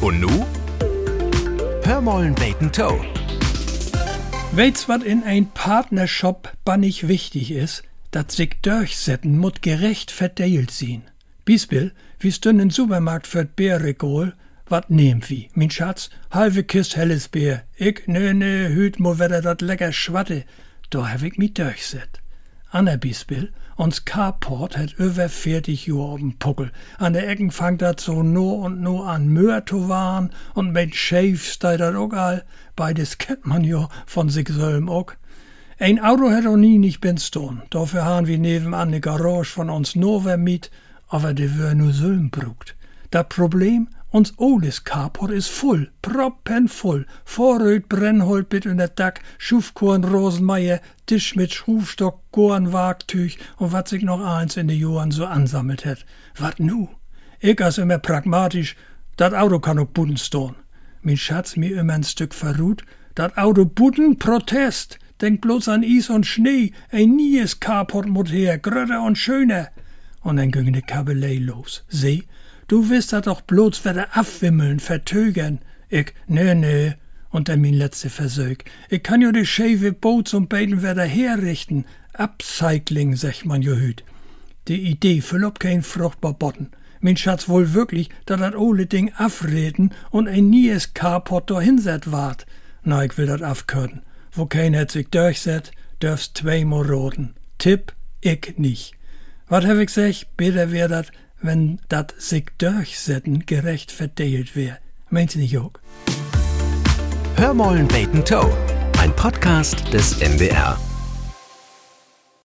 Und nu? Hör mollen beten Toe. Weits wat in ein Partnershop bannig wichtig is, dat sich durchsetzen mut gerecht verteilt sien. Beispiel, wie stün in Supermarkt für Bärregol, wat nehmt wie? Min Schatz, halbe Kist helles Bier. Ich, nö, nö, hüt mo wedder dat lecker schwatte. Da hab ich mi durchset. Ander Beispiel, uns Carport hat über 40 Jahre auf dem Puckel. An der Ecken fangt dat so no und no an Möhr zu waren und mit Schäfs da dat auch all. Beides kennt man ja von sich selben auch. Ein Auto hat auch nie nicht bin stone. Dafür haben wir nebenan ne Garage von uns Nova mit, aber de wär nur Sölm brugt. Das Problem, uns oles Carport is voll, proppenvoll. Vorröt Brennholt bit in der Dack, Schufkorn Rosenmeier, Tisch mit Schrufstock, Gorn Wagtüch und wat sich noch eins in de Johann so ansammelt het. Wat nu? Ich as immer pragmatisch, dat Auto kann auch Buden stehen. Min Schatz mir immer ein Stück verruht, dat Auto Buden Protest. Denk bloß an Is und Schnee, ein nies Carport mut her, grötter und schöner. Und dann ging de Kabelei los. Seh, Du wirst da doch bloß wieder abwimmeln, vertögern. Ich, nö, nö. Und dann mein letzter Versög. Ich kann jo de schäve Boot zum Beiden wieder herrichten. Upcycling, sagt man jo hüt. Die Idee ob kein fruchtbar Botten. Mein Schatz wohl wirklich, da dat ole Ding afreden und ein nies Carport da hinset wart. Na, ich will dat afkürten. Wo kein het sich durchset, dürfst zweimal roten. Tipp, ich nicht. Wat hab ich sech, bitte wär dat, wenn dat sich durchsetzen gerecht verteilt wär. Meint ihr nicht auch? Hör mollen beten Toe. Ein Podcast des NDR.